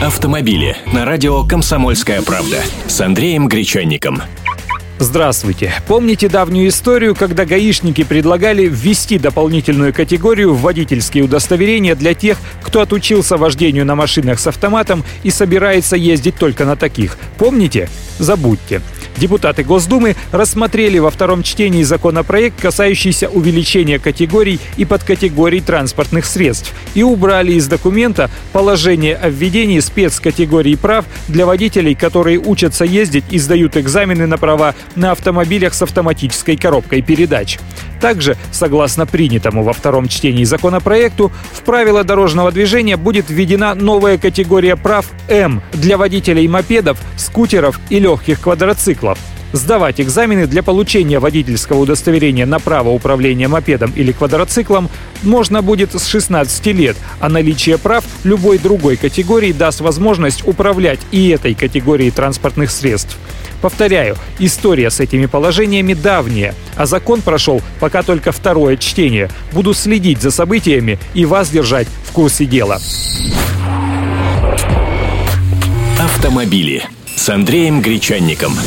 Автомобили на радио «Комсомольская правда» с Андреем Гречанником. Здравствуйте. Помните давнюю историю, когда гаишники предлагали ввести дополнительную категорию в водительские удостоверения для тех, кто отучился вождению на машинах с автоматом и собирается ездить только на таких? Помните? Забудьте. Депутаты Госдумы рассмотрели во втором чтении законопроект, касающийся увеличения категорий и подкатегорий транспортных средств, и убрали из документа положение о введении спецкатегорий прав для водителей, которые учатся ездить и сдают экзамены на права на автомобилях с автоматической коробкой передач. Также, согласно принятому во втором чтении законопроекту, в правила дорожного движения будет введена новая категория прав М для водителей мопедов, скутеров и легких квадроциклов. Сдавать экзамены для получения водительского удостоверения на право управления мопедом или квадроциклом можно будет с 16 лет, а наличие прав любой другой категории даст возможность управлять и этой категорией транспортных средств. Повторяю, история с этими положениями давняя, а закон прошел пока только второе чтение. Буду следить за событиями и вас держать в курсе дела. Автомобили с Андреем Гречанником.